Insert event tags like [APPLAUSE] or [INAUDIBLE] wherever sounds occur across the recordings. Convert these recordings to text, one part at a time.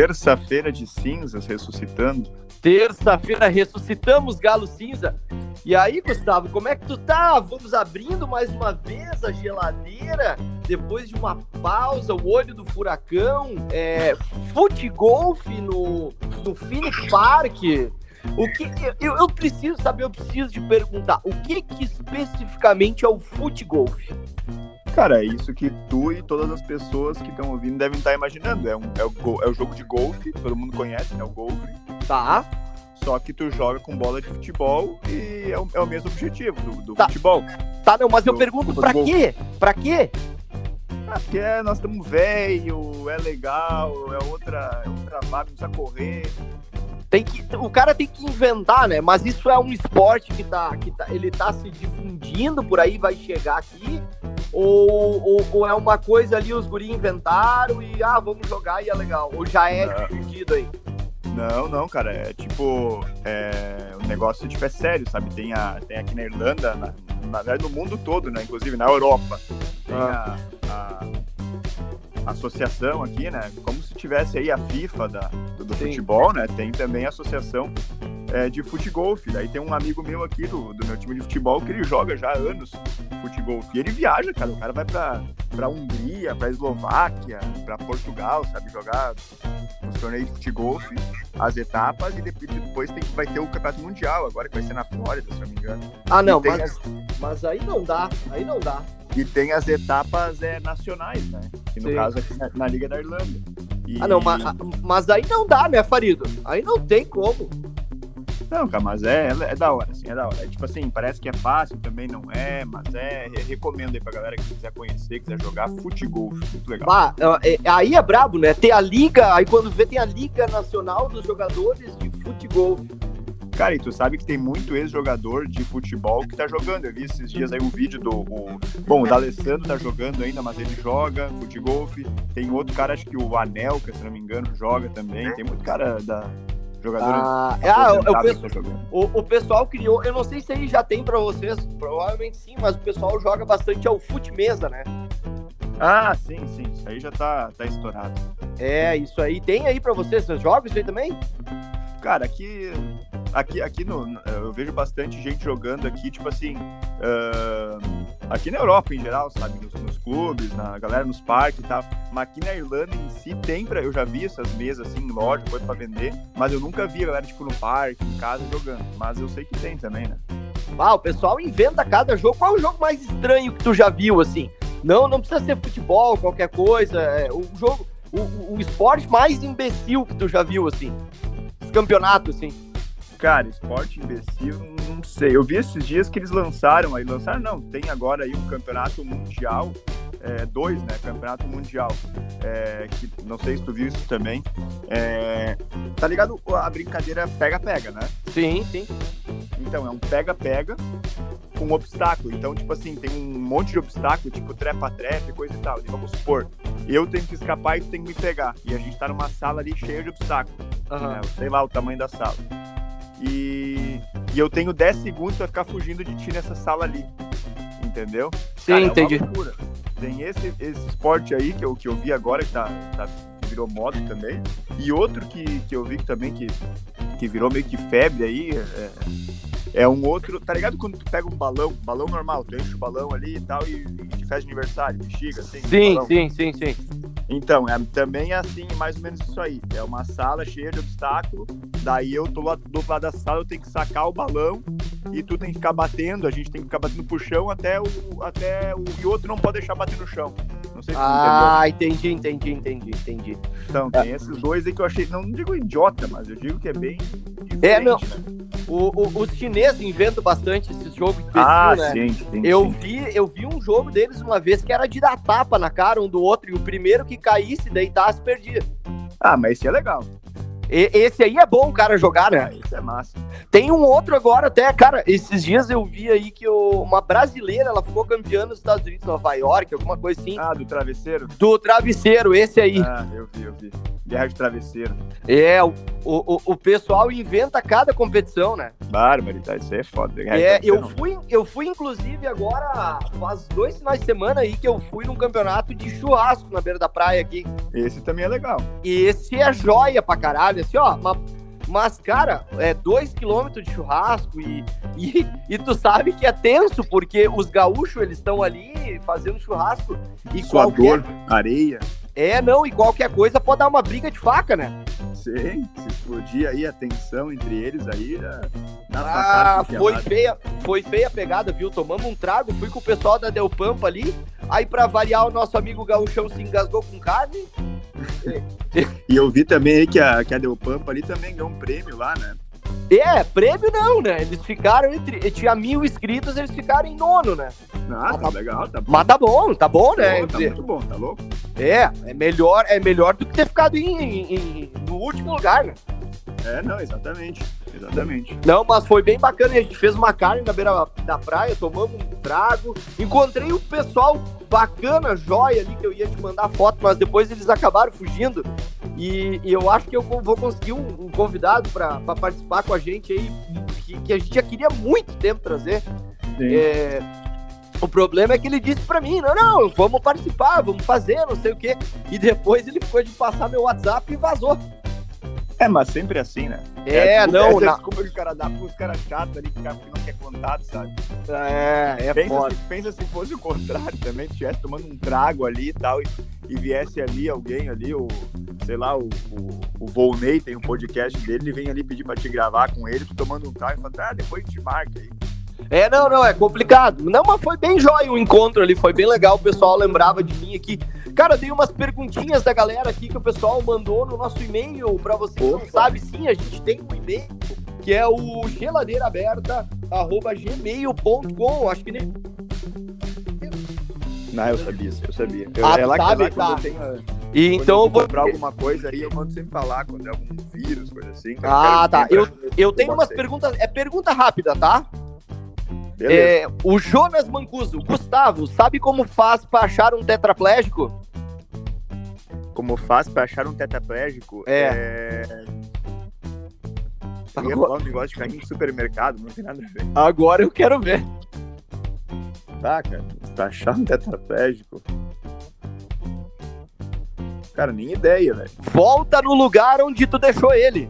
Terça-feira de cinzas ressuscitando. Terça-feira ressuscitamos Galo Cinza. E aí, Gustavo, como é que tu tá? Vamos abrindo mais uma vez a geladeira depois de uma pausa, o olho do furacão, é, futgolf no, no Phoenix Park. O que eu, eu preciso saber, eu preciso de perguntar, o que, que especificamente é o futgolf? Cara, é isso que tu e todas as pessoas que estão ouvindo devem estar imaginando. É, um, é, o, é o jogo de golfe, todo mundo conhece, né? O golfe. Tá. Só que tu joga com bola de futebol e é o, é o mesmo objetivo do, do Tá. futebol. Tá, não, mas eu Do- pergunto do pra quê? Pra quê? Ah, porque é, nós estamos velho, é legal, é outra, é outra vibe, precisa correr. Tem que, o cara tem que inventar, né? Mas isso é um esporte que tá, que tá, ele tá se difundindo por aí, vai chegar aqui? Ou, ou, ou é uma coisa ali, os guri inventaram e, ah, vamos jogar e é legal? Ou já é Não. difundido aí? Não, não, cara, é tipo, é, o negócio tipo, é sério, sabe? Tem, a, tem aqui na Irlanda, na, na verdade no mundo todo, né? Inclusive na Europa. Tem a, a- a associação aqui, né? Como se tivesse aí a FIFA da, do, Sim. futebol, né? Tem também a associação é, de futgolf. Daí tem um amigo meu aqui do, do meu time de futebol que ele joga já há anos futgolf. E ele viaja, cara. O cara vai pra, pra Hungria, pra Eslováquia, pra Portugal, sabe? Jogar os torneios de futgolf, as etapas, e depois, tem, vai ter o campeonato mundial, agora que vai ser na Flórida, se eu não me engano. Ah, não, tem mas, mas aí não dá, aí não dá. E tem as etapas é, nacionais, né? Que no Sim. caso aqui na, na Liga da Irlanda. E- Ah, não, mas, mas aí não dá, né, Farido? Aí não tem como. Não, cara, mas é, é da hora, assim, é da hora. É, tipo assim, parece que é fácil, também não é, mas é. re- Recomendo aí pra galera que quiser conhecer, quiser jogar futebol, muito legal. Ah, é- é- aí é brabo, né? Tem a liga, aí quando vê tem a Liga Nacional dos Jogadores de Futebol. Cara, e tu sabe que tem muito ex-jogador de futebol que tá jogando. Eu vi esses dias aí um vídeo do. O, bom, o D'Alessandro tá jogando ainda, mas ele joga futgolf. Tem outro cara, acho que o Anelka, se não me engano, joga também. Tem muito cara da. Jogador. Ah, é, ah, que tá. O, o pessoal criou, eu não sei se aí já tem pra vocês, provavelmente sim, mas o pessoal joga bastante ao fute mesa, né? Ah, sim, sim. Isso aí já tá, tá estourado. É, isso aí. Tem aí pra vocês? Vocês jogam isso aí também? Cara, aqui, aqui, aqui no, eu vejo bastante gente jogando aqui, tipo assim, ah, aqui na Europa em geral, sabe, nos, nos clubes, na galera nos parques e tal. Mas aqui na Irlanda em si tem pra, eu já vi essas mesas assim em loja, coisa pra vender, mas eu nunca vi a galera tipo no parque, em casa jogando. Mas eu sei que tem também, né? Ah, o pessoal inventa cada jogo. Qual é o jogo mais estranho que tu já viu, assim? Não, não precisa ser futebol, qualquer coisa. É, o jogo, o- o esporte mais imbecil que tu já viu, assim. Os campeonatos, assim. Cara, esporte imbecil, não sei. Eu vi esses dias que eles lançaram, aí lançaram não, tem agora aí um campeonato mundial, é, dois, né? Campeonato mundial. É, que não sei se tu viu isso também. É, tá ligado a brincadeira pega-pega, né? Sim, sim. Então, é um pega-pega com obstáculo. Então, tipo assim, tem um monte de obstáculo, tipo trepa-trepa coisa e tal. E vamos supor, eu tenho que escapar e tu tem que me pegar. E a gente tá numa sala ali cheia de obstáculos Aham. né? Sei lá o tamanho da sala. E, e eu tenho 10 segundos pra ficar fugindo de ti nessa sala ali. Entendeu? Sim, Cara, é uma entendi. loucura. Tem esse, esse esporte aí que eu, que eu vi agora, que tá, tá- virou moda também. E outro que, que eu vi que também que, que virou meio que febre aí. É, é um outro. Tá ligado quando tu pega um balão, balão normal, tu enche o balão ali e tal, e, e de aniversário, bexiga, assim. Sim, balão. sim, sim, sim. Então, é, também é assim, mais ou menos isso aí. É uma sala cheia de obstáculo. Daí eu tô lá do outro lado da sala, eu tenho que sacar o balão e tu tem que ficar batendo, a gente tem que ficar batendo pro chão até o. até o. E o outro não pode deixar bater no chão. Não sei se Ah, entendi, entendi, entendi, entendi. Então, tem esses dois aí que eu achei. Não, não digo idiota, mas eu digo que é bem. É, não. né? O, o- os chineses inventam bastante esses jogos de Ah, né? sim, sim. Eu sim. vi, eu vi um jogo deles uma vez que era de dar tapa na cara um do outro e o primeiro que caísse, deitasse, perdia. Ah, mas esse é legal. E- esse aí é bom o cara jogar, né? esse é massa. Tem um outro agora até, cara, esses dias eu vi aí que o- uma brasileira, ela ficou campeã nos Estados Unidos, Nova York, alguma coisa assim, Ah, do travesseiro? do travesseiro, esse aí. Ah, eu vi, eu vi. Guerra de travesseiro. É, o, o, o pessoal inventa cada competição, né? Barbaridade, isso aí é foda. É, eu fui, eu fui, inclusive, agora, faz dois finais de semana aí que eu fui num campeonato de churrasco na beira da praia aqui. Esse também é legal. E esse é joia pra caralho, assim, ó. ma- Mas, cara, é dois quilômetros de churrasco e, e, e tu sabe que é tenso, porque os gaúchos, eles estão ali fazendo churrasco e Suador, qualquer... areia. É, não, e qualquer coisa pode dar uma briga de faca, né? Sim, se explodir aí a tensão entre eles aí, dá, dá Ah, facada, foi feia, foi feia a pegada, viu? Tomamos um trago, fui com o pessoal da Del Pampa ali, aí pra variar o nosso amigo gaúchão se engasgou com carne. E eu vi também aí que a, que a Del Pampa ali também ganhou um prêmio lá, né? É, prêmio não, né? Eles ficaram entre. Tinha mil inscritos, eles ficaram em nono, né? Ah, Ah, tá legal, tá bom. Mas tá bom, tá bom, né? Pô, tá muito bom, tá louco? É, é melhor, é melhor do que ter ficado em, em- em- no último lugar, né? É, não, exatamente. Exatamente. Não, mas foi bem bacana. A gente fez uma carne na beira da praia, tomamos um trago. Encontrei um pessoal bacana, joia ali, que eu ia te mandar foto, mas depois eles acabaram fugindo. E, e eu acho que eu vou conseguir um, um convidado para participar com a gente aí, que, que a gente já queria muito tempo trazer. É, o problema é que ele disse pra mim, não, não, vamos participar, vamos fazer, não sei o quê. E depois ele ficou de passar meu WhatsApp e vazou. É, mas sempre assim, né? É, a desculpa, não, essa na- desculpa que o cara dá pros caras chatos ali, que, cara, que não quer contato, sabe? É, é pensa, foda. se, pensa se fosse o contrário [LAUGHS] também, se estivesse tomando um trago ali e tal, e, e viesse ali alguém ali, o, sei lá, o, o, o Volney tem um podcast dele, ele vem ali pedir pra te gravar com ele, tu tomando um trago e fala, ah, depois te marca aí. É, não, não, é complicado. Não, mas foi bem jóia o encontro ali, foi bem legal. O pessoal lembrava de mim aqui. Cara, dei umas perguntinhas da galera aqui que o pessoal mandou no nosso e-mail. Pra você que não sabe, sim, a gente tem um e-mail que é o geladeiraaberta.gmail.com. Acho que nem. Não, eu sabia, eu sabia. Eu, Ah, é lá, é sabe? lá quando Tá. tenho... E Quando então eu vou. comprar alguma coisa aí, eu mando sempre falar quando é algum vírus, coisa assim. Ah, tá. Eu, eu tenho umas perguntas. É pergunta rápida, tá? É, o Jonas Mancuso, Gustavo, sabe como faz pra achar um tetraplégico? Como faz pra achar um tetraplégico? É. é... Eu ia falar um negócio de carrinho de supermercado, não tem nada a ver. Agora eu quero ver. Tá, cara. Pra achar um tetraplégico. Cara, nem ideia, velho. Volta no lugar onde tu deixou ele.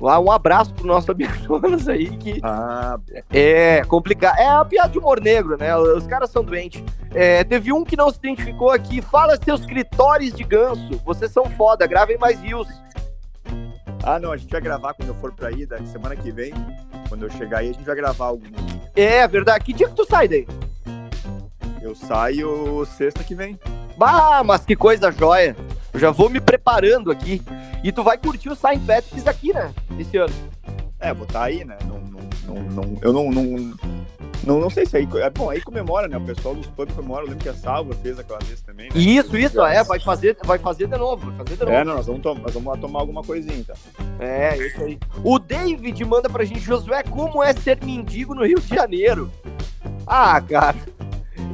Lá, um abraço pro nosso amigo [LAUGHS] Jonas aí, que Ah, é complicado. É a piada de humor negro, né? Os caras são doentes. É, teve um que não se identificou aqui. Fala seus clitóris de ganso. Vocês são foda, gravem mais rios. ah, não, a gente vai gravar quando eu for pra aí, da semana que vem. Quando eu chegar aí, a gente vai gravar alguns. É verdade. Que dia que tu sai daí? Eu saio sexta que vem. Bah, mas que coisa joia. Eu já vou me preparando aqui. E tu vai curtir o Saint Patrick's aqui, né? Esse ano. É, vou estar aí, né? Não, não, não, eu não, não, não, não sei se aí. É bom, aí comemora, né? O pessoal dos pubs comemora. Eu lembro que a Salva fez aquela vez também. Né? Isso, isso, é. Vai fazer, vai fazer de novo. Vai fazer de novo. É, não, nós vamos, nós vamos lá tomar alguma coisinha, tá? É, isso aí. O David manda pra gente, Josué, como é ser mendigo no Rio de Janeiro? Ah, cara.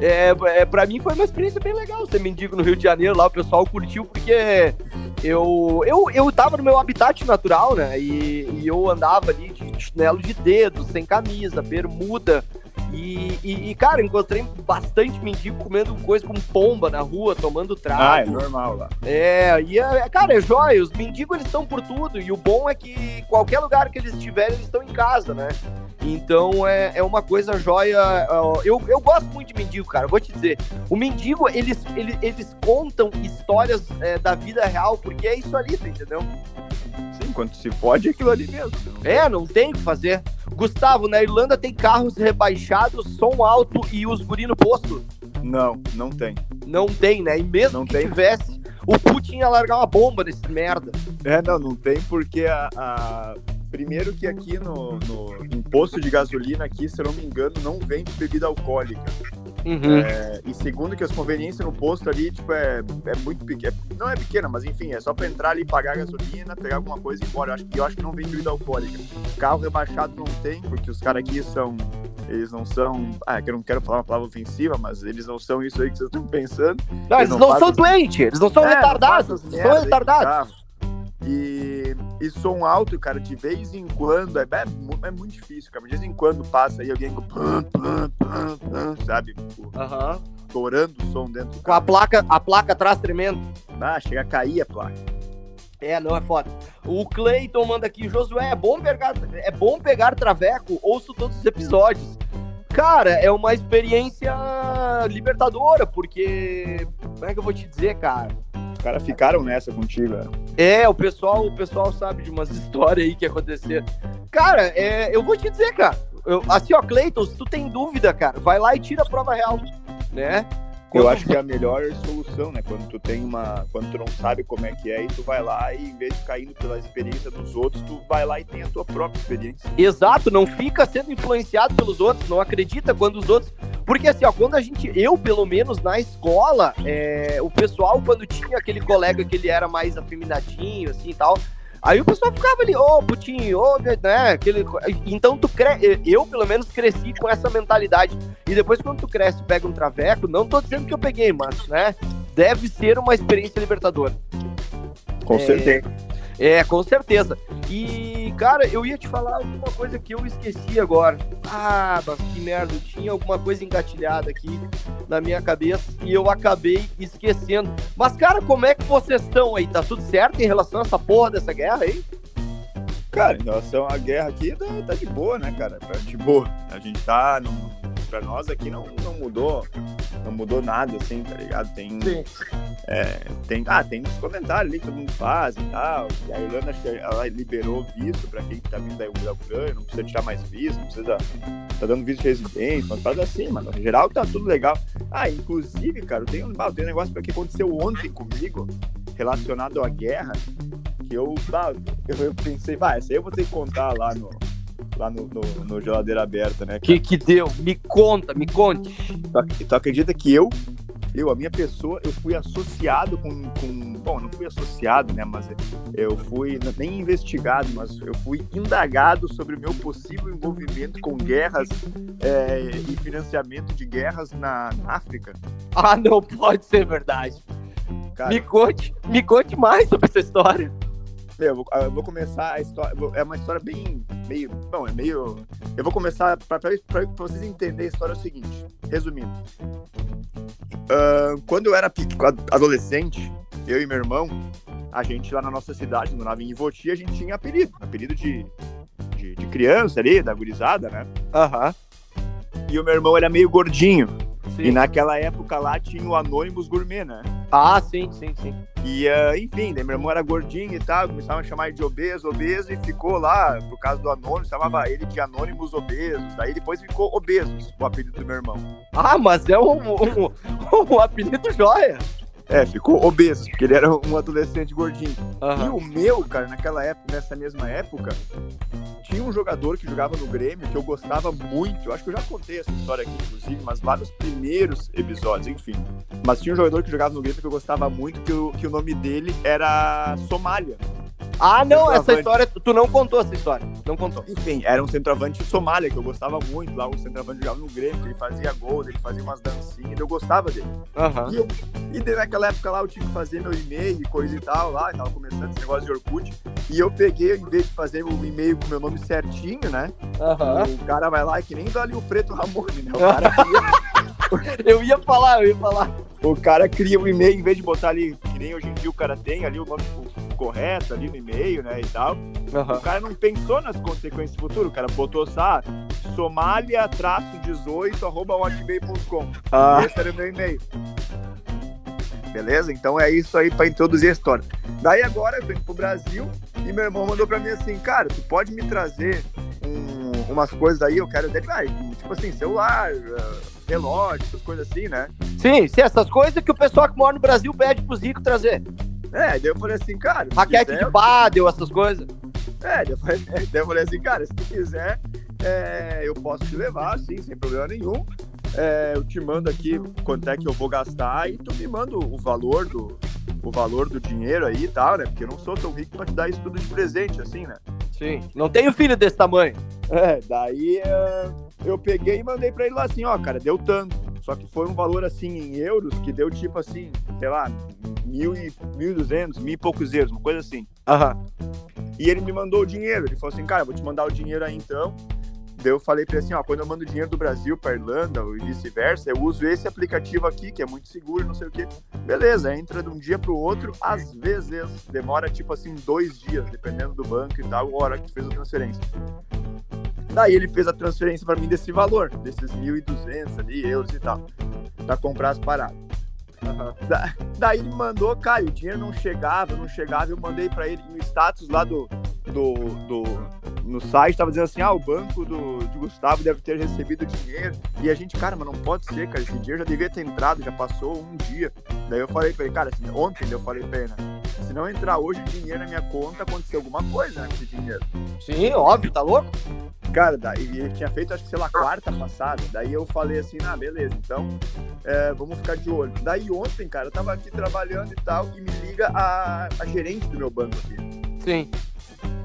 É, é, pra mim foi uma experiência bem legal ser mendigo no Rio de Janeiro. Lá o pessoal curtiu porque eu, eu, eu tava no meu habitat natural, né? E, e eu andava ali de chinelo de dedo, sem camisa, bermuda. E, e, e, cara, encontrei bastante mendigo comendo coisa com pomba na rua, tomando trago. Ah, é normal lá. É, e é, cara, é jóia. Os mendigos eles estão por tudo. E o bom é que qualquer lugar que eles estiverem, eles estão em casa, né? Então é, é uma coisa jóia. Eu, eu gosto muito de mendigo, cara. Vou te dizer. O mendigo, eles, eles, eles contam histórias é, da vida real, porque é isso ali, tá entendeu? Sim, quando se fode, é aquilo ali mesmo. É, não tem o que fazer. Gustavo, na Irlanda tem carros rebaixados, som alto e os guri no posto? Não, não tem. Não tem, né? E mesmo Não que tem. tivesse, o Putin ia largar uma bomba nesse merda. É, não, não tem porque a. a- Primeiro que aqui no, no em posto de gasolina aqui, se eu não me engano, não vende bebida alcoólica. Uhum. É, e segundo que as conveniências no posto ali, tipo, é, é muito pequena. Não é pequena, mas enfim, é só pra entrar ali, pagar a gasolina, pegar alguma coisa e ir embora. Eu acho, que- eu acho que não vem bebida alcoólica. Carro rebaixado não tem, porque os caras aqui são. Eles não são. Ah, que eu não quero falar uma palavra ofensiva, mas eles não são isso aí que vocês estão pensando. Não, eles não não fazem- são doentes, eles não são É, não retardados, fazem são retardados. Carro. E, e som alto, cara, de vez em quando, é, é, é muito difícil, cara. De vez em quando passa aí alguém com sabe? Aham. Estourando o som dentro do Com a carro. placa, a placa atrás tremendo. Ah, chega a cair a placa. É, não é foda. O Cleiton manda aqui, Josué, é bom pegar, é bom pegar traveco, ouço todos os episódios. Cara, é uma experiência libertadora, porque. Como é que eu vou te dizer, cara? Caras ficaram nessa contigo, né? É, o pessoal, o pessoal sabe de umas [LAUGHS] histórias aí que aconteceram. Cara, é, eu vou te dizer, cara. eu- assim, ó, Cleiton, se tu tem dúvida, cara, vai lá e tira a prova real, né? Eu acho que é a [LAUGHS] melhor solução, né? Quando tu tem uma. Quando tu não sabe como é que é, e tu vai lá e em vez de ficar indo pela experiência dos outros, tu vai lá e tem a tua própria experiência. Exato, não fica sendo influenciado pelos outros, não acredita quando os outros. Porque assim, ó, quando a gente, eu pelo menos na escola, é, o pessoal, quando tinha aquele colega que ele era mais afeminadinho, assim e tal, aí o pessoal ficava ali, ô putinho, ô, né, aquele. Então tu cre... eu pelo menos cresci com essa mentalidade. E depois quando tu cresce pega um traveco, não tô dizendo que eu peguei, mas, né, deve ser uma experiência libertadora. Com É. certeza. É, com certeza. E, cara, eu ia te falar alguma coisa que eu esqueci agora. Ah, que merda, tinha alguma coisa engatilhada aqui na minha cabeça e eu acabei esquecendo. Mas, cara, como é que vocês estão aí? Tá tudo certo em relação a essa porra dessa guerra aí? Cara, em relação à guerra aqui, tá, tá de boa, né, cara? Tá de boa. A gente tá. Não, pra nós aqui não, não mudou. Não mudou nada, assim, tá ligado? Tem. tem ah, tem uns comentários ali que todo mundo faz e tal. E a Irlanda, acho que ela liberou visto pra quem tá vindo da Ucrânia, não precisa tirar mais visto, não precisa. Tá dando visto de residência, umas paradas assim, mano. No geral tá tudo legal. Ah, inclusive, cara, tem um, tem um negócio que aconteceu ontem comigo, relacionado à guerra, que eu, eu, eu pensei, vai, essa aí eu vou ter que contar lá no. Lá no, no, no geladeira aberta, né? Que que deu? Me conta, me conte. Tu, tu acredita que eu, eu, a minha pessoa, eu fui associado com, com. Bom, não fui associado, né? Mas eu fui nem investigado, mas eu fui indagado sobre o meu possível envolvimento com guerras é, e financiamento de guerras na, na África. Ah, não pode ser verdade. Cara, Me conte, me conte mais sobre essa história. eu, vou, eu vou começar a história. É uma história bem. Meio. Bom, é meio. Eu vou começar. Pra vocês entenderem a história é o seguinte. Resumindo. Ahn, quando eu era adolescente, eu e meu irmão, a gente lá na nossa cidade, no Navim Ivoti, a gente tinha apelido. Apelido de, de, de criança ali, da gurizada, né? Aham. E o meu irmão era meio gordinho. Sim. E naquela época lá tinha o Anônimos Gourmet, né? Ah, sim, sim, sim. E, ah, enfim, daí meu irmão era gordinho e tal, começavam a chamar ele de obeso, obeso, e ficou lá, por causa do Anônimos, chamava ele de Anônimos Obesos. Daí depois ficou Obesos, o apelido do meu irmão. Ah, mas é um, um, um apelido joia. É, ficou Obesos, porque ele era um adolescente gordinho. E Aham. o meu, cara, naquela época, nessa mesma época, tinha um jogador que jogava no Grêmio que eu gostava muito. Eu acho que eu já contei essa história aqui, inclusive, mas lá nos primeiros episódios, enfim. Mas tinha um jogador que jogava no Grêmio que eu gostava muito, que o, que o nome dele era Somália. Ah, não, essa história, tu não contou essa história. Não contou. Enfim, era um centroavante Somália, que eu gostava muito. Lá o centroavante jogava no Grêmio, que ele fazia gol, ele fazia umas dancinhas, eu gostava dele. Aham. E, eu, e daí naquela época lá eu tinha que fazer meu e-mail e coisa e tal, lá, tava começando esse negócio de Orkut. E eu peguei, em vez de fazer o e-mail com meu nome certinho, né? Aham. O cara vai lá, que nem dali o Preto Ramone, né? O [LAUGHS] cara, cria, Eu ia falar, eu ia falar. o cara cria o e-mail, em vez de botar ali, que nem hoje em dia o cara tem ali o nome o- correto ali no e-mail, né? E tal. O Aham. cara não pensou nas consequências futuras, o cara botou só ah, somália-18 arroba hotmail.com. Ah, Esse era o meu e-mail. Beleza? Então é isso aí pra introduzir a história. Daí agora eu indo pro Brasil e meu irmão mandou pra mim assim, cara, tu pode me trazer um- umas coisas aí, eu quero dele, ah, tipo assim, celular, ah, relógio, essas coisas assim, né? sim, sim, essas coisas que o pessoal que mora no Brasil pede pros ricos trazer. É, daí eu falei assim, cara, Raquete quiser, de pádel, essas coisas. É, daí eu falei, [LAUGHS] daí eu falei assim, cara, se tu quiser, é, eu posso te levar, sim, sem problema nenhum. É, eu te mando aqui quanto é que eu vou gastar e tu me manda o valor do, o valor do dinheiro aí e tal, né? Porque eu não sou tão rico pra te dar isso tudo de presente, assim, né? Sim. Não tenho filho desse tamanho. É, daí é, eu peguei e mandei pra ele lá assim, ó, cara, deu tanto. Só que foi um valor assim em euros que deu tipo assim, sei lá, mil e, mil duzentos, mil e poucos euros, uma coisa assim. Aham. E ele me mandou o dinheiro. Ele falou assim, cara, vou te mandar o dinheiro aí então. Daí eu falei pra ele assim, ó, quando eu mando dinheiro do Brasil pra Irlanda e vice-versa, eu uso esse aplicativo aqui, que é muito seguro, não sei o quê. Beleza, entra de um dia pro outro, às vezes demora tipo assim dois dias, dependendo do banco e tal, a hora que tu fez a transferência. Daí ele fez a transferência pra mim desse valor, desses 1.200 ali, euros e tal, pra comprar as paradas. Da- daí ele mandou, cara, o dinheiro não chegava, não chegava, eu mandei pra ele no status lá do, do, do no site, tava dizendo assim, ah, o banco do, de Gustavo deve ter recebido dinheiro, e a gente, cara, mas não pode ser, cara, esse dinheiro já devia ter entrado, já passou um dia. Daí eu falei pra ele, cara, assim, ontem eu falei pra ele, né, se não entrar hoje dinheiro na minha conta, aconteceu alguma coisa, né, com esse dinheiro. Sim, óbvio, tá louco? Cara, daí ele tinha feito, acho que, sei lá, quarta passada. Daí eu falei assim, ah, beleza, então é, vamos ficar de olho. Daí ontem, cara, eu tava aqui trabalhando e tal, e me liga a, a gerente do meu banco aqui. Sim.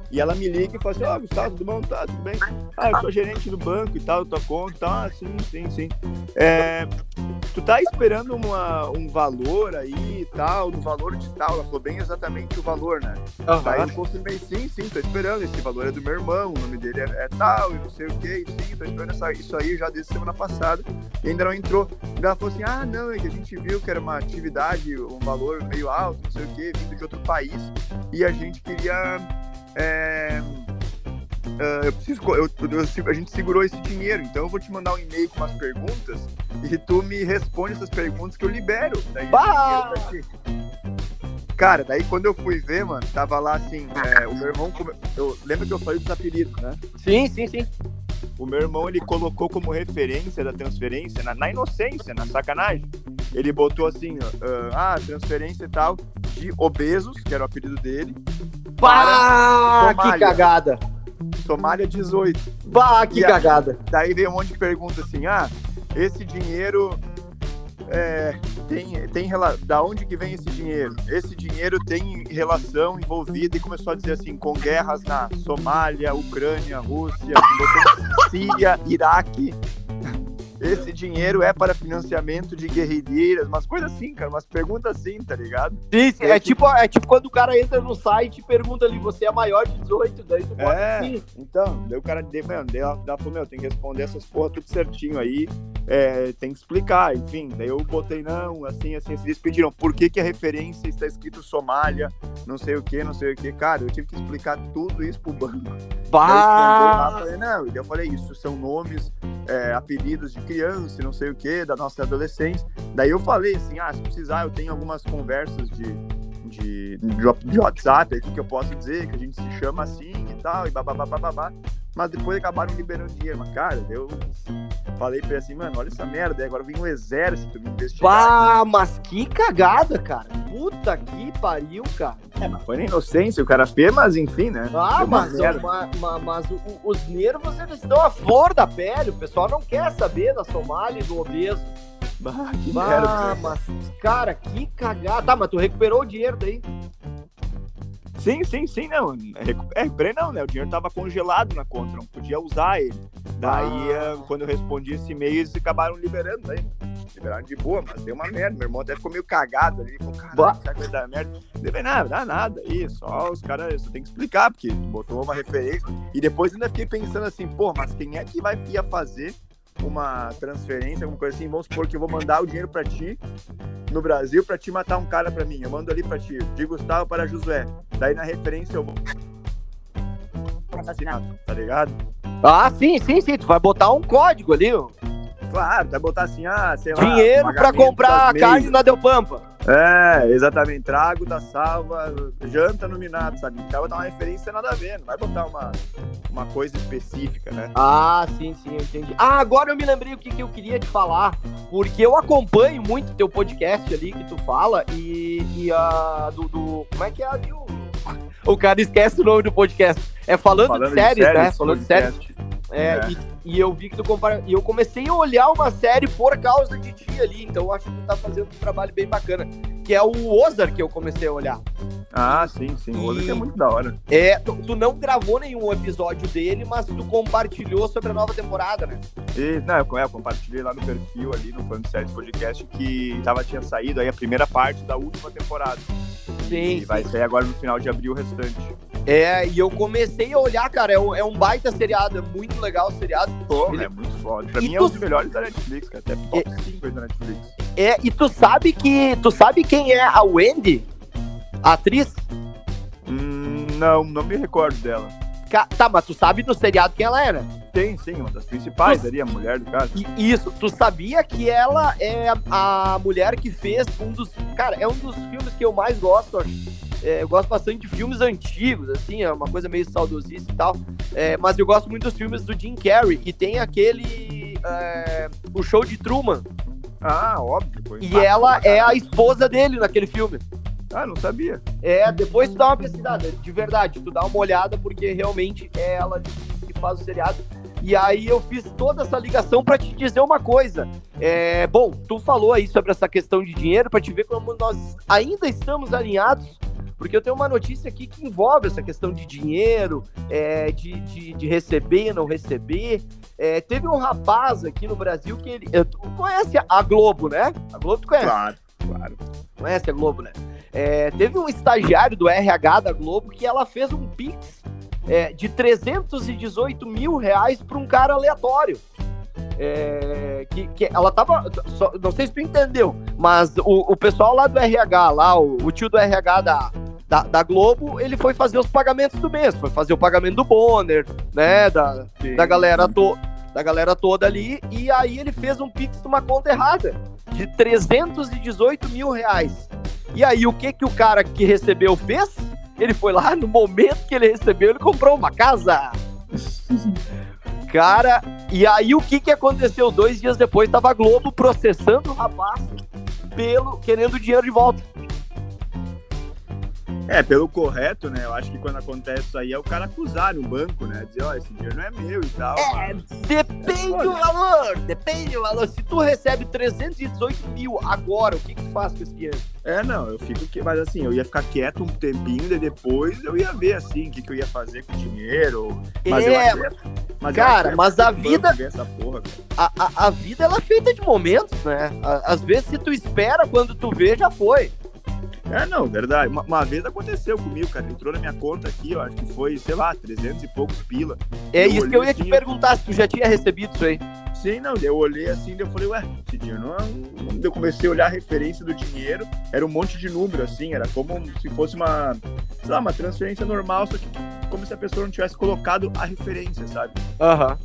E ela me liga e fala assim, ó, Gustavo, tudo bom? Tá, tudo bem? Ah, eu sou gerente do banco e tal, tua conta e tal. Ah, sim, sim, sim. É, tu tá esperando uma, um valor aí e tal, no valor de tal. Ela falou bem exatamente o valor, né? Daí eu confirmei, sim, sim, tô esperando. Esse valor é do meu irmão, o nome dele é, é tal, e não sei o que, sim, tô esperando essa, isso aí já desde semana passada. E ainda não entrou. E ela falou assim: ah, não, é que a gente viu que era uma atividade, um valor meio alto, não sei o que, vindo de outro país, e a gente queria. É, ah, eu preciso, eu, eu- a gente segurou esse dinheiro, então eu vou te mandar um e-mail com umas perguntas e tu me responde essas perguntas que eu libero. Daí, Bah! Cara, daí quando eu fui ver, mano, tava lá assim, é, o meu irmão, come- eu lembra que eu falei dos apelidos, né? Sim, sim, sim. O meu irmão, ele colocou como referência da transferência, na, na inocência, na sacanagem. Ele botou assim, ó, ah, transferência e tal, de obesos, que era o apelido dele, Bah, que Somália. cagada. Somália 18. Bah, que E cagada. Daí veio um monte de perguntas assim, ah, esse dinheiro é, tem, tem da onde que vem esse dinheiro? Esse dinheiro tem relação envolvida e começou a dizer assim, com guerras na Somália, Ucrânia, Rússia, Síria, Iraque. Esse dinheiro é para financiamento de guerrilheiras, umas coisas assim, cara, umas perguntas assim, tá ligado? Sim, sim. É tipo, é tipo quando o cara entra no site e pergunta ali, você é maior de 18, daí tu bota É. assim. Então, daí o cara, deu, mano, daí ela, falou, meu, tem que responder essas porra tudo certinho aí, é, tem que explicar, enfim. Daí eu botei, não, assim, assim, assim. Eles pediram por que, que a referência está escrito Somália, não sei o que, não sei o que. Cara, eu tive que explicar tudo isso pro banco. Daí eu Bah! falei, não, e daí eu falei, isso são nomes, é, apelidos de criança, não sei o que, da nossa adolescência. Daí eu falei assim, ah, se precisar, eu tenho algumas conversas de, de, de, WhatsApp aqui que eu posso dizer, que a gente se chama assim e tal, e bababá. Mas depois acabaram liberando dinheiro. Mas, cara, eu falei pra ele assim, mano, olha essa merda, agora vem um exército me investigar. Bah, mas que cagada, cara. Puta que pariu, cara. É, mas foi na inocência, o cara fez, mas enfim, né? Ah, mas, merda. ma- ma- mas o- o- os nervos, eles estão à flor da pele. O pessoal não quer saber da Somália e do obeso. Bah, que merda. Ah, mas, cara, que cagada. Tá, mas tu recuperou o dinheiro daí. Sim, sim, sim, não. Recu- É, recuperei não, né? O dinheiro tava congelado na conta, não podia usar ele. Daí, Ah. eh, quando eu respondi esse e-mail, eles acabaram liberando daí. Liberaram de boa, mas deu uma merda. Meu irmão até ficou meio cagado ali. Falou, Bah. caralho, será que vai dar merda? Eu falei, não, dá nada. Aí, só os caras, você tem que explicar, porque botou uma referência. E depois ainda fiquei pensando assim, pô, mas quem é que vai ia fazer uma transferência, alguma coisa assim? Vamos supor que eu vou mandar o dinheiro pra ti no Brasil pra te matar um cara pra mim. Eu mando ali pra ti, de Gustavo para Josué. Daí na referência eu vou. Assassinato, tá ligado? Ah, sim, sim, sim. Tu vai botar um código ali, ó. Claro, vai botar assim, ah, sei lá. Dinheiro pra pagamento comprar carne na Del Pampa. É, exatamente. Trago da salva, janta no Minato, sabe? O cara vai dar uma referência nada a ver, não vai botar uma, uma coisa específica, né? Ah, sim, sim, eu entendi. Ah, agora eu me lembrei o que, que eu queria te falar. Porque eu acompanho muito teu podcast ali que tu fala e, e a do, do- Como é que é ali o. [LAUGHS] O cara esquece o nome do podcast. É falando, de séries, né? Falando de séries. É, É. E, e eu vi que tu compara. E eu comecei a olhar uma série por causa de ti ali. Então eu acho que tu tá fazendo um trabalho bem bacana. que é o Ozark que eu comecei a olhar. Ah, sim, sim. O Ozark é muito da hora. É, tu, tu não gravou nenhum episódio dele, mas tu compartilhou sobre a nova temporada, né? E, não, eu, eu compartilhei lá no perfil, ali no Séries Podcast, que tava, tinha saído aí a primeira parte da última temporada. Sim, E vai sair agora no final de abril o restante. É, e eu comecei a olhar, cara, é um, é um baita seriado, é muito legal o seriado. Pô, Ele- é muito foda. Pra E mim é tu- um dos melhores da Netflix, cara. Até top 5 aí da Netflix. É, e tu sabe que. Tu sabe quem é a Wendy? A atriz? Hum, não, não me recordo dela. Ca- Tá, mas tu sabe no seriado quem ela era? Tem, sim, uma das principais Tu- ali, a mulher do cara. Isso, tu sabia que ela é a, a mulher que fez um dos. Cara, é um dos filmes que eu mais gosto, acho. É, eu gosto bastante de filmes antigos, assim, é uma coisa meio saudosista e tal. É, mas eu gosto muito dos filmes do Jim Carrey. E tem aquele. é, o show de Truman. Ah, óbvio. Foi E ela é a esposa dele naquele filme. Ah, não sabia. É, depois tu dá uma pesquisada, de verdade, tu dá uma olhada, porque realmente é ela que faz o seriado. E aí eu fiz toda essa ligação pra te dizer uma coisa. É, bom, tu falou aí sobre essa questão de dinheiro, pra te ver como nós ainda estamos alinhados, porque eu tenho uma notícia aqui que envolve essa questão de dinheiro, é, de, de, de receber, não receber. É, teve um rapaz aqui no Brasil que ele. Tu conhece a Globo, né? A Globo tu conhece? Claro, claro. Conhece a Globo, né? É, teve um estagiário do RH da Globo que ela fez um Pix é, de 318 mil reais para um cara aleatório. É, que, que ela tava. só- não sei se tu entendeu, mas o, o pessoal lá do RH, lá, o, o tio do RH da, da, da Globo, ele foi fazer os pagamentos do mês, foi fazer o pagamento do Bonner, né? Da, Sim. da galera, to da galera toda ali, e aí ele fez um Pix numa conta errada, de 318 mil reais. E aí o que que o cara que recebeu fez? Ele foi lá, no momento que ele recebeu, ele comprou uma casa. Cara, e aí o que que aconteceu? Dois dias depois tava a Globo processando o rapaz pelo, querendo o dinheiro de volta. É, pelo correto, né? Eu acho que quando acontece isso aí é o cara acusar o banco, né? Dizer, ó, esse dinheiro não é meu e tal. É, mas- depende É do valor, depende do valor. Se tu recebe 318 mil agora, o que que tu faz com esse dinheiro? É, não, eu fico que, mas assim, eu ia ficar quieto um tempinho e depois eu ia ver assim o que, que eu ia fazer com o dinheiro. Mas eu É, acho que é- mas eu cara, acho é mas a vida- porra, cara. a, a, a vida ela é feita de momentos, né? Às vezes, se tu espera, quando tu vê, já foi. É, não, verdade. Uma, uma vez aconteceu comigo, cara. Entrou na minha conta aqui, ó, acho que foi, sei lá, 300 e poucos pila. É Eu isso que eu ia te assim, perguntar, se tu já tinha recebido isso aí. Sim, não, eu olhei assim, eu falei, ué, esse dinheiro não é um... Eu comecei a olhar a referência do dinheiro, era um monte de número, assim, era como se fosse uma, sei lá, uma transferência normal, só que como se a pessoa não tivesse colocado a referência, sabe? Aham.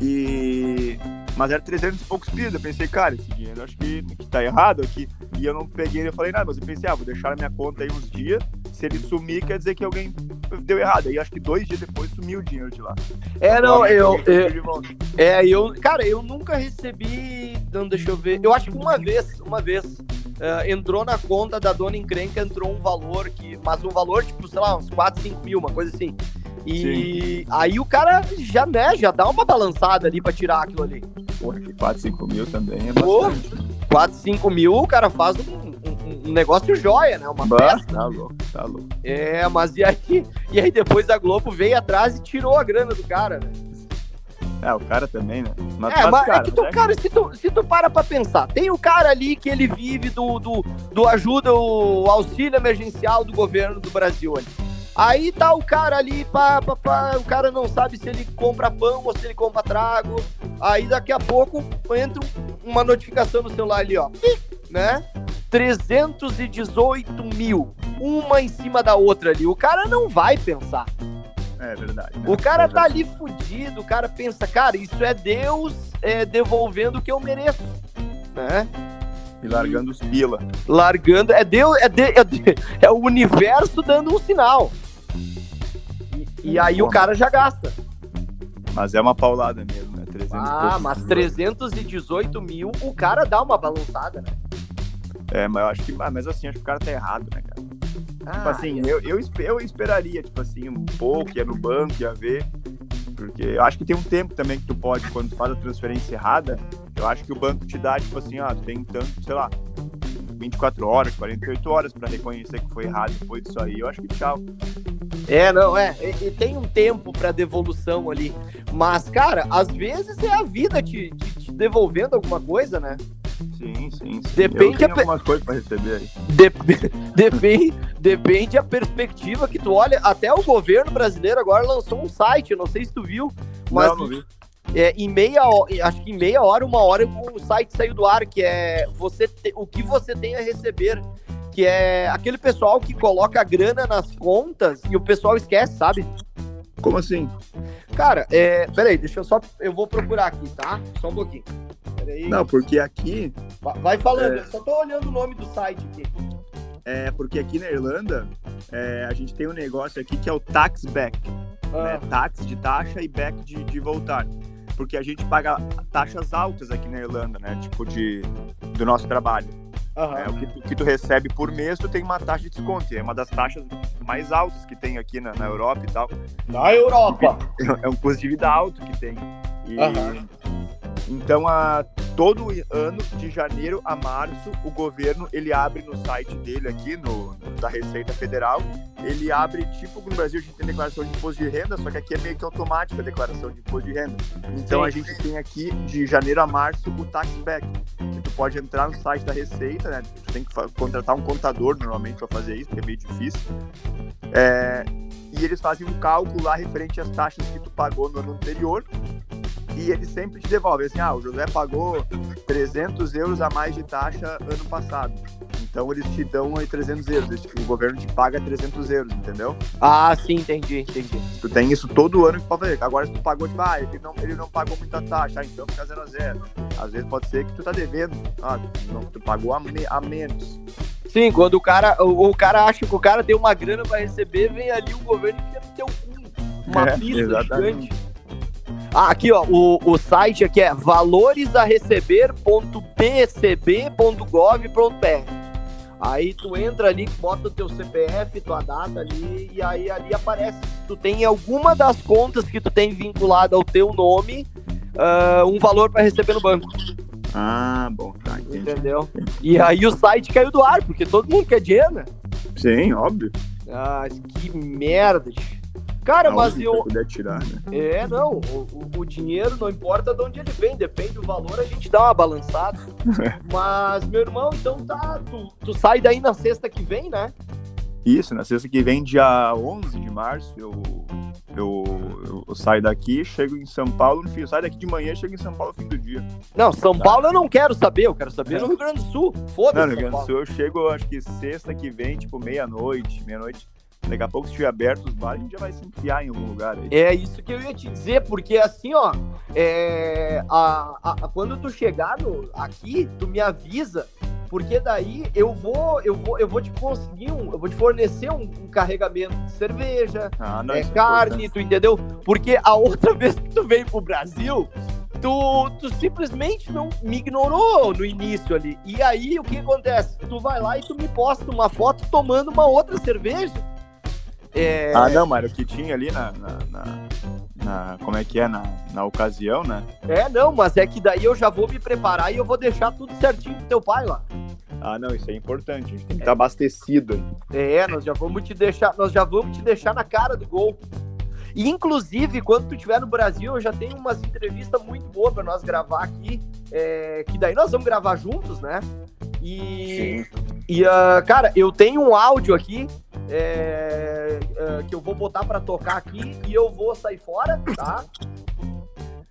E... Mas era 300 e poucos pila, eu pensei, cara, esse dinheiro acho que, que tá errado aqui. E eu não peguei, eu falei nada, mas eu pensei, ah, vou deixar na minha conta aí uns dias, se ele sumir, quer dizer que alguém deu errado. Aí acho que dois dias depois sumiu o dinheiro de lá. É, não, eu, pediu eu, volta. é, eu, cara, eu nunca recebi, não, deixa eu ver, eu acho que uma vez, uma vez, eh, entrou na conta da dona encrenca, entrou um valor que, mas um valor, tipo, sei lá, uns 4, 5 mil, uma coisa assim. E aí o cara já, né, já dá uma balançada ali pra tirar aquilo ali. Porra, que 4, 5 mil também é bastante. 4, 5 mil, o cara faz um, um- um negócio joia, né? Uma Bah, festa. tá louco, tá louco. É, mas e aí, e aí depois a Globo veio atrás e tirou a grana do cara, né? É, o cara também, né? Mas, É, mas é que tu, né? cara, se tu, se tu para pra pensar, tem o cara ali que ele vive do, do, do ajuda, o auxílio emergencial do governo do Brasil ali. Aí tá o cara ali, pá, pá, pá, o cara não sabe se ele compra pão ou se ele compra trago. Aí daqui a pouco entra um- uma notificação no celular ali, ó. Né? 318 mil. Uma em cima da outra ali. O cara não vai pensar. É verdade. né? O cara tá ali fudido, o cara pensa, cara, isso é Deus é, devolvendo o que eu mereço. Né? E largando os pila. Largando, é Deus, é, de- é, de- [LAUGHS] é o universo dando um sinal. E, aí o cara já gasta. Mas é uma paulada mesmo, né? 300 e Ah, mas mil. 318 mil, o cara dá uma balançada, né? É, mas eu acho que. ah, Mas assim, acho que o cara tá errado, né, cara? Tipo Ah, assim, eu, eu, espe- eu esperaria, tipo assim, um pouco, ia no banco, ia ver. Porque eu acho que tem um tempo também que tu pode, quando tu faz a transferência errada, eu acho que o banco te dá, tipo assim, ah, tem tanto, sei lá, 24 horas, 48 horas para reconhecer que foi errado depois disso aí. Eu acho que tchau. É, não, é. E, e tem um tempo para devolução ali. Mas, cara, às vezes é a vida te, te, te devolvendo alguma coisa, né? Sim, sim, sim. Depende a... algumas coisas para receber aí. Dep [LAUGHS] depende, depende a perspectiva que tu olha. Até o governo brasileiro agora lançou um site, não sei se tu viu, mas não, não vi. É, em meia hora, acho que em meia hora, uma hora, o site saiu do ar, que é você te, o que você tem a receber. Que é aquele pessoal que coloca a grana nas contas e o pessoal esquece, sabe? Como assim? Cara, é. Peraí, deixa eu só. Eu vou procurar aqui, tá? Só um pouquinho. Peraí. Não, porque aqui. Vai falando, é... eu só tô olhando o nome do site aqui. É, porque aqui na Irlanda, é, a gente tem um negócio aqui que é o tax back. Ah. Né? Tax de taxa e back de, de voltar porque a gente paga taxas altas aqui na Irlanda, né? Tipo, de, do nosso trabalho. Uhum. É, o que tu, que tu, recebe por mês, tu tem uma taxa de desconto. É uma das taxas mais altas que tem aqui na, na Europa e tal. Na Europa! É um custo de vida alto que tem. E, uhum. Então, a, todo ano, de janeiro a março, o governo ele abre no site dele aqui, no, da Receita Federal, ele abre, tipo no Brasil a gente tem declaração de imposto de renda, só que aqui é meio que automática a declaração de imposto de renda. Então Sim. a gente tem aqui, de janeiro a março, o tax back, que tu pode entrar no site da Receita, né? Tu tem que contratar um contador normalmente para fazer isso, porque é meio difícil. É, e eles fazem um cálculo lá referente às taxas que tu pagou no ano anterior e eles sempre te devolvem. Assim, ah, o José pagou 300 euros a mais de taxa ano passado. Então eles te dão aí 300 euros. O governo te paga 300 euros, entendeu? Ah, sim, entendi, entendi. Tu tem isso todo ano que pode fazer. Agora, se tu pagou, tipo, ah, ele não, ele não pagou muita taxa, ah, então fica 0 a 0. Às vezes pode ser que tu tá devendo. Ah, não, tu pagou a, me, a menos. Sim, quando o cara, o, o, cara acha que o cara tem uma grana para receber, vem ali o governo e enfia no teu cu. Uma é, pista exatamente. gigante. Ah, aqui, ó, o, o site aqui é valoresareceber.pcb.gov.br. Aí tu entra ali, bota o teu CPF, tua data ali, e aí ali aparece se tu tem alguma das contas que tu tem vinculada ao teu nome, uh, um valor para receber no banco. Ah, bom, tá, entendi. Entendeu? E aí o site caiu do ar, porque todo mundo quer dinheiro, né? Sim, óbvio. Ah, que merda, Cara, mas eu. Puder tirar, né? É, não. O, o, dinheiro não importa de onde ele vem, depende do valor, a gente dá uma balançada. [LAUGHS] mas, meu irmão, então tá. Tu, tu sai daí na sexta que vem, né? Isso, na sexta que vem, dia 11 de março, eu, eu, eu, eu saio daqui, chego em São Paulo, no fim, eu saio daqui de manhã chego em São Paulo no fim do dia. Não, São tá. Paulo eu não quero saber, eu quero saber é. no Rio Grande do Sul. Foda-se. Não, no Rio Grande do Sul eu chego, acho que sexta que vem, tipo, meia-noite, meia-noite. Daqui a pouco, se estiver aberto os bares, a gente já vai se enfiar em algum lugar aí. É isso que eu ia te dizer, porque assim, ó, é, a, a, quando tu chegar no, aqui, tu me avisa, porque daí eu vou, eu vou, eu vou te conseguir um, eu vou te fornecer um, um carregamento de cerveja, ah, não, é, é carne, é tu entendeu? Porque a [LAUGHS] outra vez que tu veio pro Brasil, tu, tu simplesmente não me ignorou no início ali. E aí o que acontece? Tu vai lá e tu me posta uma foto tomando uma outra cerveja. É... Ah, não, mas o que tinha ali na, na, na, na, Como é que é? Na, na ocasião, né? É, não, mas é que daí eu já vou me preparar e eu vou deixar tudo certinho pro teu pai lá. Ah, não, isso é importante. A gente tem que estar é. tá abastecido. É, nós já vamos te deixar, nós já vamos te deixar na cara do gol. E, inclusive, quando tu estiver no Brasil, eu já tenho umas entrevistas muito boas para nós gravar aqui, é, que daí nós vamos gravar juntos, né? E, e uh, cara, eu tenho um áudio aqui é, é, que eu vou botar para tocar aqui e eu vou sair fora, tá?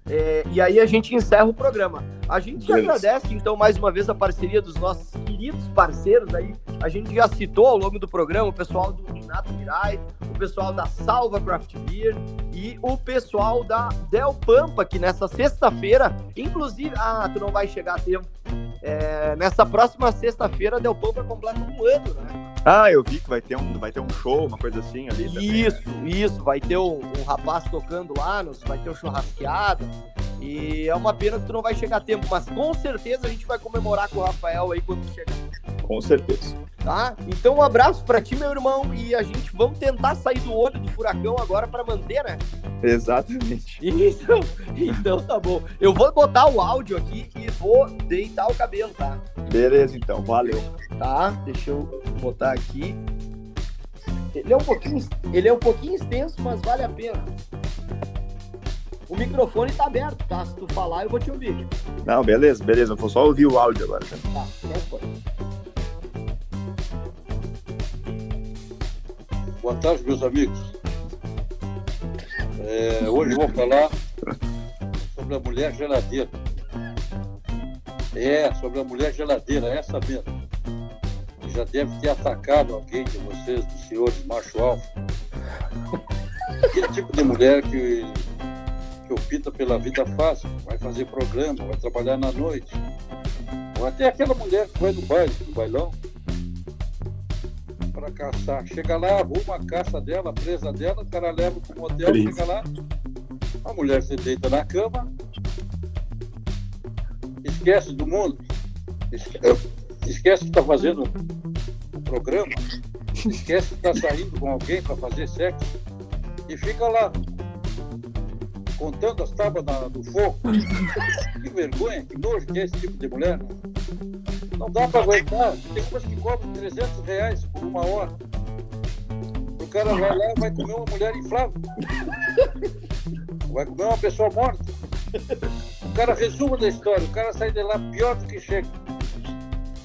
É, e aí a gente encerra o programa. A gente agradece, então, mais uma vez a parceria dos nossos queridos parceiros aí. A gente já citou ao longo do programa o pessoal do Renato Mirai, o pessoal da Salva Craft Beer e o pessoal da Del Pampa, que nessa sexta-feira, inclusive... Ah, tu não vai chegar a tempo. É, nessa próxima sexta-feira, a Del Pampa completa um ano, né? Ah, eu vi que vai ter um, vai ter um show, uma coisa assim ali. Isso, também, né? isso. Vai ter um, um, rapaz tocando lá, vai ter um churrasqueado. E é uma pena que tu não vai chegar a tempo, mas com certeza a gente vai comemorar com o Rafael aí quando chegar. Com certeza. Tá? Então um abraço para ti, meu irmão, e a gente vamos tentar sair do olho do furacão agora para manter, né? Exatamente. Então, então tá bom. Eu vou botar o áudio aqui e vou deitar o cabelo, tá? Beleza, então, valeu. Tá, deixa eu botar aqui. Ele é um pouquinho, ele é um pouquinho extenso, mas vale a pena. O microfone tá aberto, tá? Se tu falar, eu vou te ouvir. Não, beleza, beleza. Eu vou só ouvir o áudio agora. Tá, então foi. Boa tarde, meus amigos. É, hoje vou falar sobre a mulher geladeira. É, sobre a mulher geladeira, essa mesmo. Já deve ter atacado alguém de vocês, dos senhores macho alfa. Aquele tipo de mulher que, que opta pela vida fácil, vai fazer programa, vai trabalhar na noite. Ou até aquela mulher que vai no baile, no bailão, para caçar. Chega lá, arruma a caça dela, a presa dela, o cara leva para o motel, chega lá, a mulher se deita na cama, esquece do mundo, esquece que está fazendo o programa, esquece que está saindo com alguém para fazer sexo e fica lá contando as tábuas do fogo. Que vergonha, que nojo que é esse tipo de mulher. Não dá para aguentar. Tem umas que cobram 300 reais por uma hora. O cara vai lá e vai comer uma mulher inflável. Vai comer uma pessoa morta. O cara resumo da história, o cara sai de lá pior do que chega.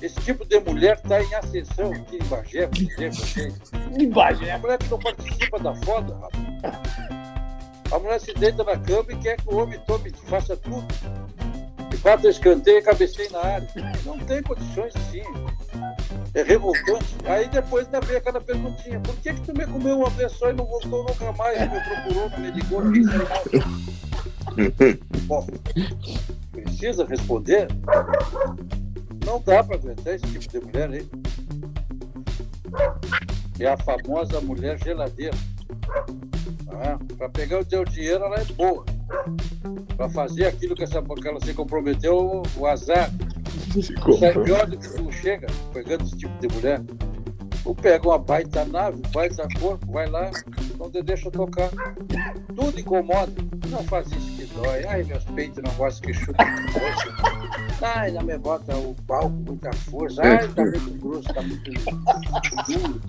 Esse tipo de mulher está em ascensão aqui em Bagé, por exemplo. Em Bagé? A mulher que não participa da foda, rapaz. A mulher se deita na cama e quer que o homem tome, faça tudo. E bata escanteio e cabeceie na área. Não tem condições assim. É revoltante. Aí depois ainda vem aquela perguntinha: por que, que tu me comeu uma vez só e não voltou nunca mais? Me procurou, me ligou, não Bom, precisa responder? Não dá para aguentar esse tipo de mulher aí. É a famosa mulher geladeira. Ah, para pegar o teu dinheiro, ela é boa. Para fazer aquilo que, essa, que ela se comprometeu, o azar. Sai pior do que tu chega pegando esse tipo de mulher. Tu pega uma baita nave, um baita corpo, vai lá, não te deixa tocar. Tudo incomoda. Não faz isso que dói. Ai, meus peitos não gostam que chuta Ai, não me bota o pau com muita força. Ai, tá muito grosso, tá muito duro.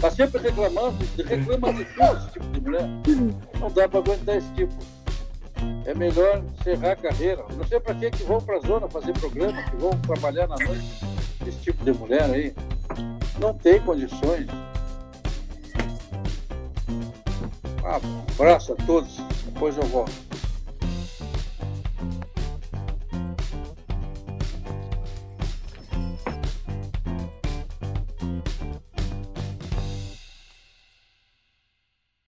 Tá sempre reclamando, reclama de tudo esse tipo de mulher. Não dá pra aguentar esse tipo. É melhor encerrar a carreira. Não sei pra que que vão pra zona fazer programa, que vão trabalhar na noite. Esse tipo de mulher aí. Não tem condições. Um abraço a todos. Depois eu volto.